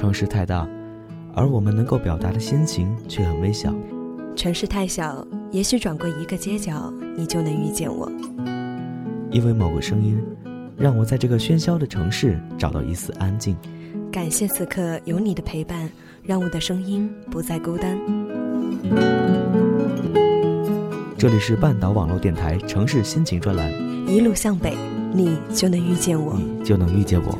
城市太大，而我们能够表达的心情却很微小。城市太小，也许转过一个街角，你就能遇见我。因为某个声音，让我在这个喧嚣的城市找到一丝安静。感谢此刻有你的陪伴，让我的声音不再孤单。这里是半岛网络电台城市心情专栏，一路向北，你就能遇见我，你就能遇见我。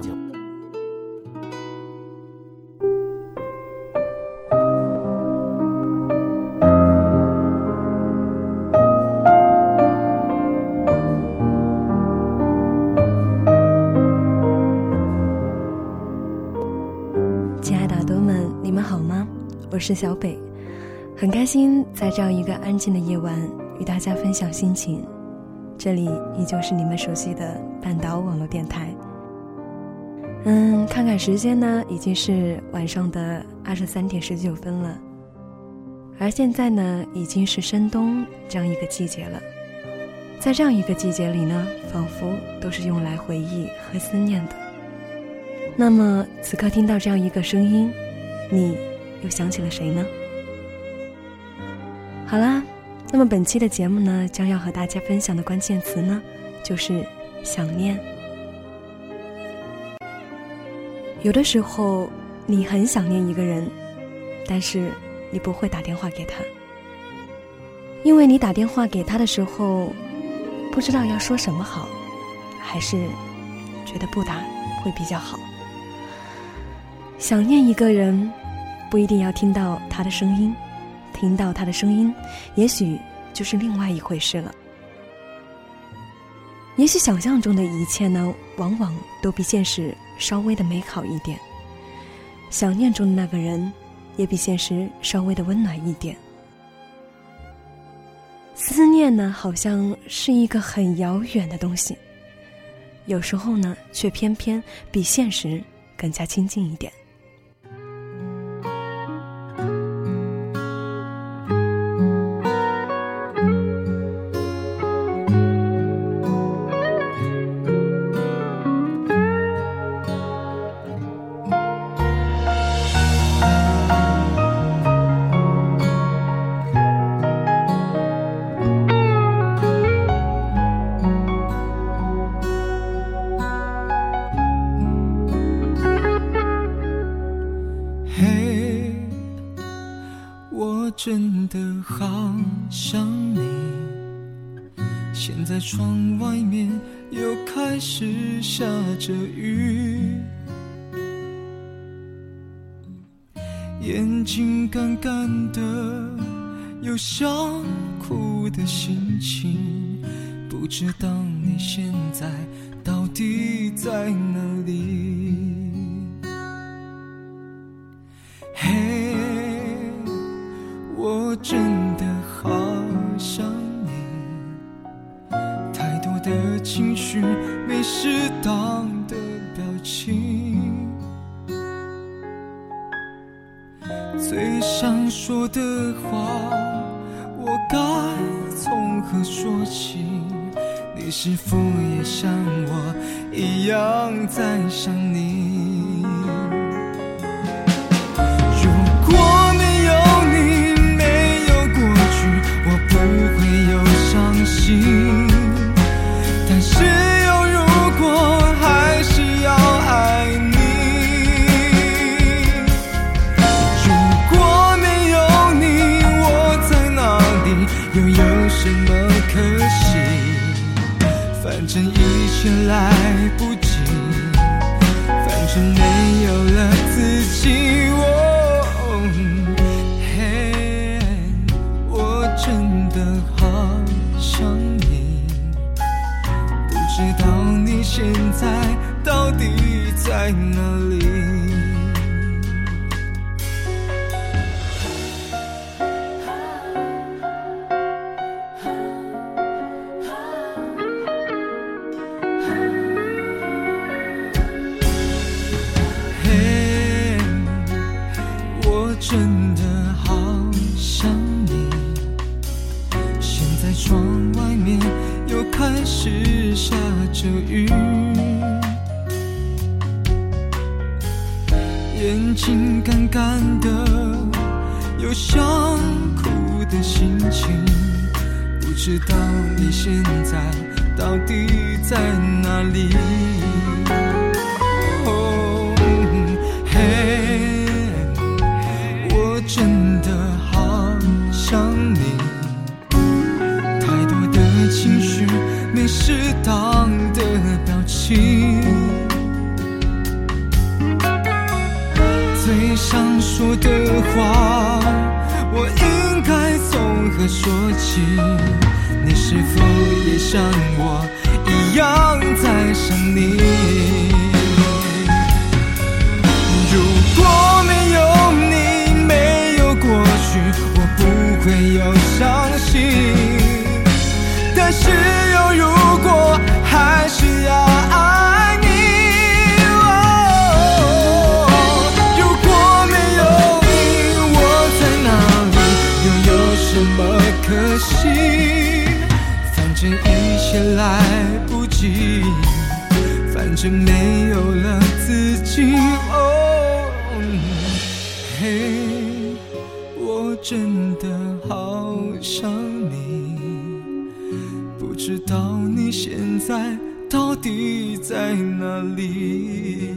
是小北，很开心在这样一个安静的夜晚与大家分享心情。这里依旧是你们熟悉的半岛网络电台。嗯，看看时间呢，已经是晚上的二十三点十九分了。而现在呢，已经是深冬这样一个季节了。在这样一个季节里呢，仿佛都是用来回忆和思念的。那么此刻听到这样一个声音，你。又想起了谁呢？好啦，那么本期的节目呢，将要和大家分享的关键词呢，就是想念。有的时候，你很想念一个人，但是你不会打电话给他，因为你打电话给他的时候，不知道要说什么好，还是觉得不打会比较好。想念一个人。不一定要听到他的声音，听到他的声音，也许就是另外一回事了。也许想象中的一切呢，往往都比现实稍微的美好一点。想念中的那个人，也比现实稍微的温暖一点。思念呢，好像是一个很遥远的东西，有时候呢，却偏偏比现实更加亲近一点。心干干的，有想哭的心情，不知道你现在到底在哪里。嘿，我真却来不及，反正没有了自己。哪但是有如果，还是要爱你。哦如果没有你，我在哪里？又有什么可惜？反正一切来不及，反正没在哪里？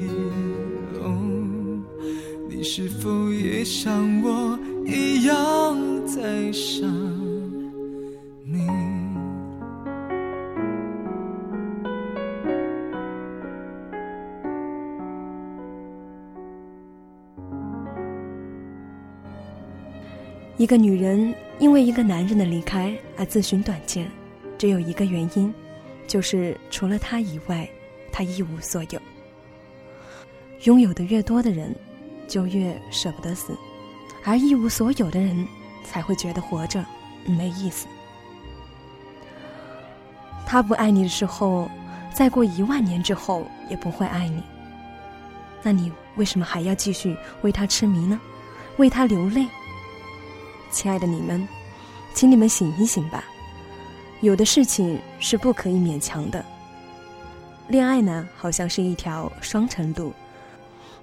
你是否也像我一样在想？一个女人因为一个男人的离开而自寻短见，只有一个原因，就是除了他以外，他一无所有。拥有的越多的人，就越舍不得死，而一无所有的人，才会觉得活着没意思。他不爱你的时候，再过一万年之后也不会爱你。那你为什么还要继续为他痴迷呢？为他流泪？亲爱的你们，请你们醒一醒吧。有的事情是不可以勉强的。恋爱呢，好像是一条双程路，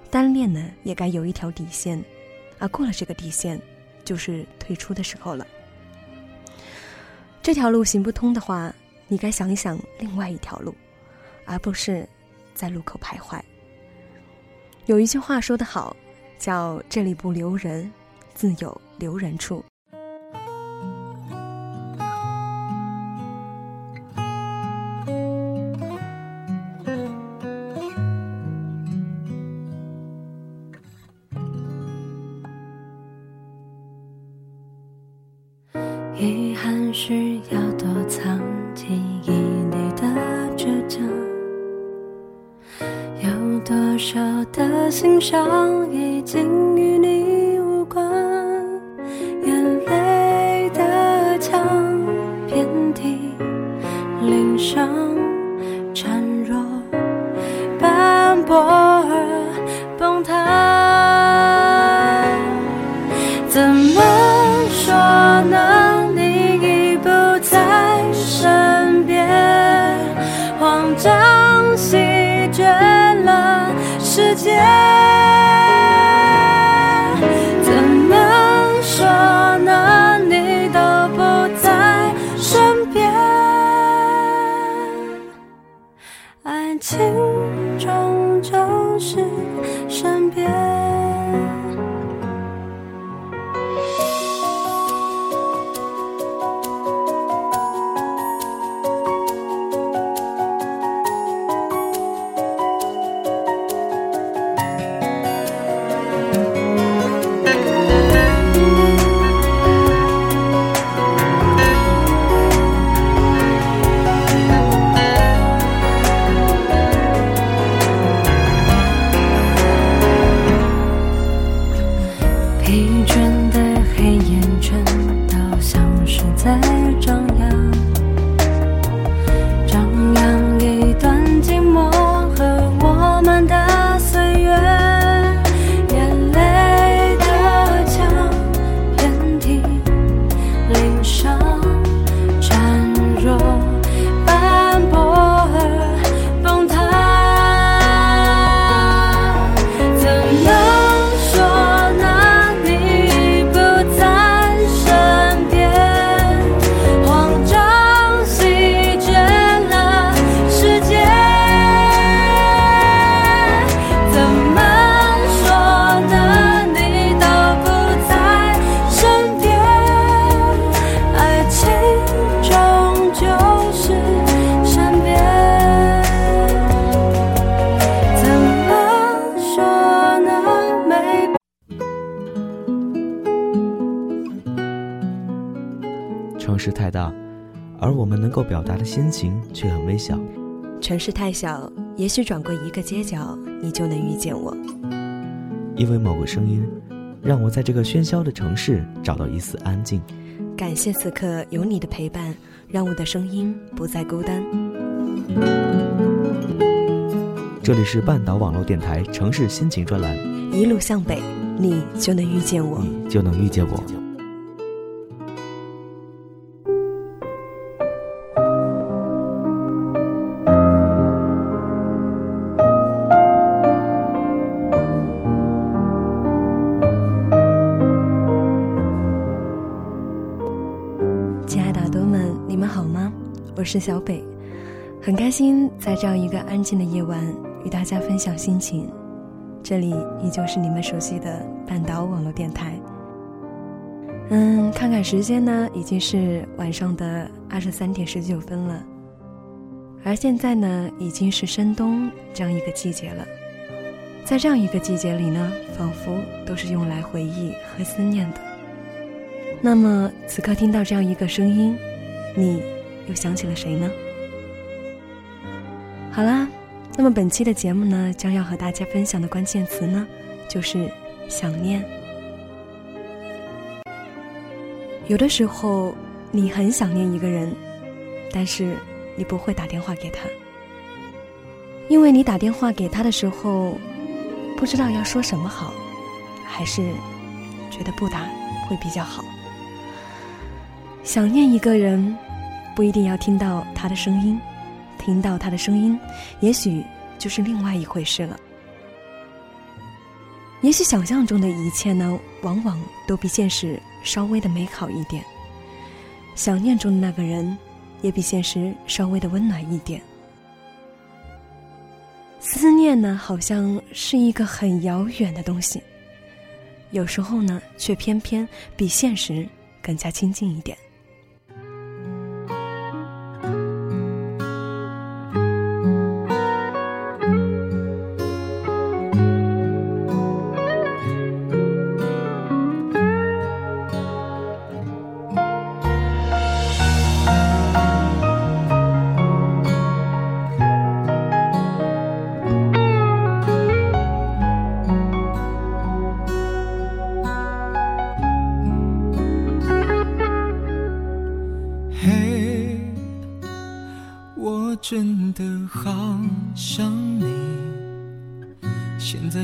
单恋呢也该有一条底线，而过了这个底线，就是退出的时候了。这条路行不通的话，你该想一想另外一条路，而不是在路口徘徊。有一句话说得好，叫“这里不留人，自有留人处”。上。大，而我们能够表达的心情却很微小。城市太小，也许转过一个街角，你就能遇见我。因为某个声音，让我在这个喧嚣的城市找到一丝安静。感谢此刻有你的陪伴，让我的声音不再孤单。这里是半岛网络电台城市心情专栏，一路向北，你就能遇见我，你就能遇见我。是小北，很开心在这样一个安静的夜晚与大家分享心情。这里依旧是你们熟悉的半岛网络电台。嗯，看看时间呢，已经是晚上的二十三点十九分了。而现在呢，已经是深冬这样一个季节了。在这样一个季节里呢，仿佛都是用来回忆和思念的。那么此刻听到这样一个声音，你。又想起了谁呢？好啦，那么本期的节目呢，将要和大家分享的关键词呢，就是想念。有的时候，你很想念一个人，但是你不会打电话给他，因为你打电话给他的时候，不知道要说什么好，还是觉得不打会比较好。想念一个人。不一定要听到他的声音，听到他的声音，也许就是另外一回事了。也许想象中的一切呢，往往都比现实稍微的美好一点。想念中的那个人，也比现实稍微的温暖一点。思念呢，好像是一个很遥远的东西，有时候呢，却偏偏比现实更加亲近一点。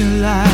一切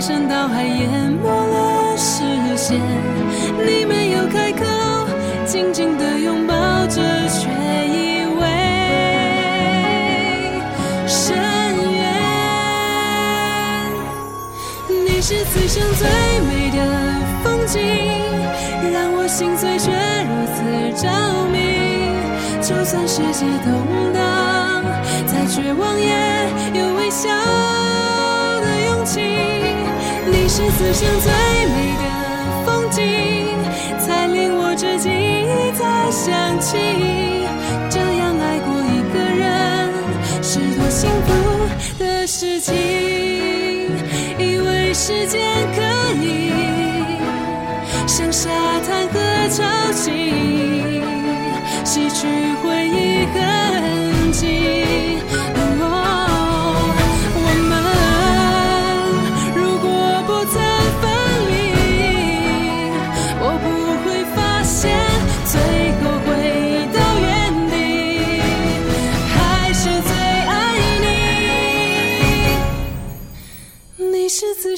排山倒海淹没了视线，你没有开口，紧紧的拥抱着，却以为深渊。你是此生最美的风景，让我心碎却如此着迷。就算世界动荡，再绝望也有微笑。是此生最美的风景，才令我至今一再想起。这样爱过一个人，是多幸福的事情。以为时间可以像沙滩和潮汐。洗去回忆和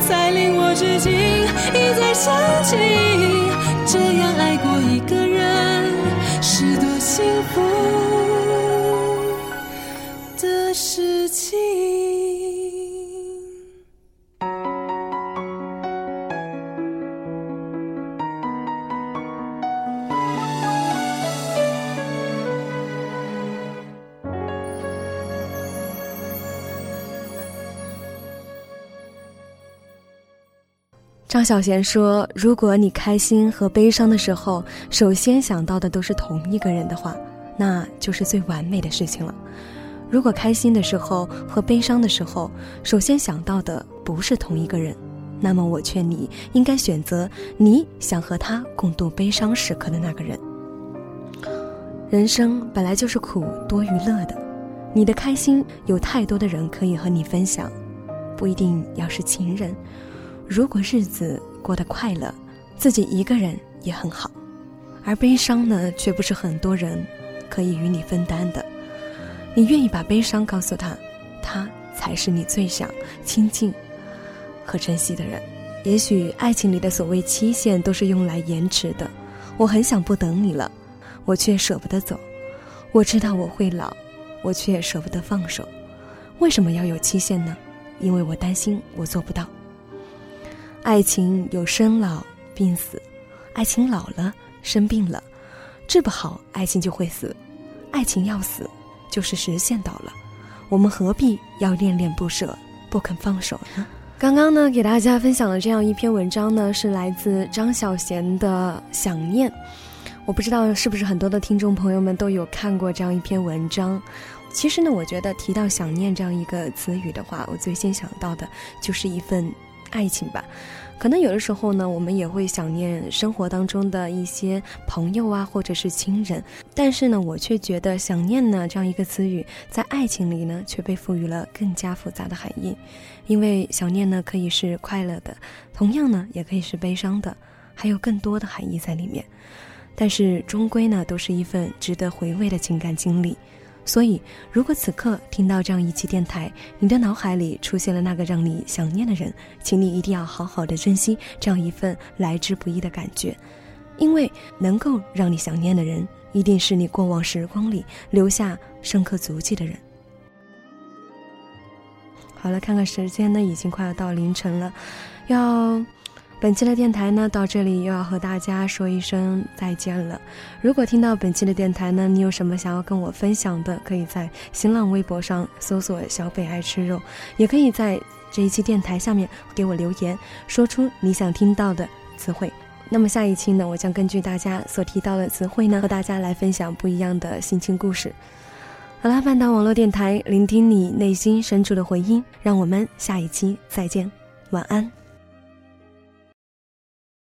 才令我至今一再想起。这样爱过一个人，是多幸福的事情。张小娴说：“如果你开心和悲伤的时候，首先想到的都是同一个人的话，那就是最完美的事情了。如果开心的时候和悲伤的时候，首先想到的不是同一个人，那么我劝你应该选择你想和他共度悲伤时刻的那个人。人生本来就是苦多于乐的，你的开心有太多的人可以和你分享，不一定要是情人。”如果日子过得快乐，自己一个人也很好；而悲伤呢，却不是很多人可以与你分担的。你愿意把悲伤告诉他，他才是你最想亲近和珍惜的人。也许爱情里的所谓期限都是用来延迟的。我很想不等你了，我却舍不得走。我知道我会老，我却舍不得放手。为什么要有期限呢？因为我担心我做不到。爱情有生老病死，爱情老了生病了，治不好爱情就会死，爱情要死就是实现到了，我们何必要恋恋不舍不肯放手呢？刚刚呢，给大家分享的这样一篇文章呢，是来自张小娴的《想念》，我不知道是不是很多的听众朋友们都有看过这样一篇文章。其实呢，我觉得提到想念这样一个词语的话，我最先想到的就是一份。爱情吧，可能有的时候呢，我们也会想念生活当中的一些朋友啊，或者是亲人。但是呢，我却觉得想念呢这样一个词语，在爱情里呢，却被赋予了更加复杂的含义。因为想念呢，可以是快乐的，同样呢，也可以是悲伤的，还有更多的含义在里面。但是终归呢，都是一份值得回味的情感经历。所以，如果此刻听到这样一期电台，你的脑海里出现了那个让你想念的人，请你一定要好好的珍惜这样一份来之不易的感觉，因为能够让你想念的人，一定是你过往时光里留下深刻足迹的人。好了，看看时间呢，已经快要到凌晨了，要。本期的电台呢，到这里又要和大家说一声再见了。如果听到本期的电台呢，你有什么想要跟我分享的，可以在新浪微博上搜索“小北爱吃肉”，也可以在这一期电台下面给我留言，说出你想听到的词汇。那么下一期呢，我将根据大家所提到的词汇呢，和大家来分享不一样的心情故事。好啦，半岛网络电台，聆听你内心深处的回音，让我们下一期再见，晚安。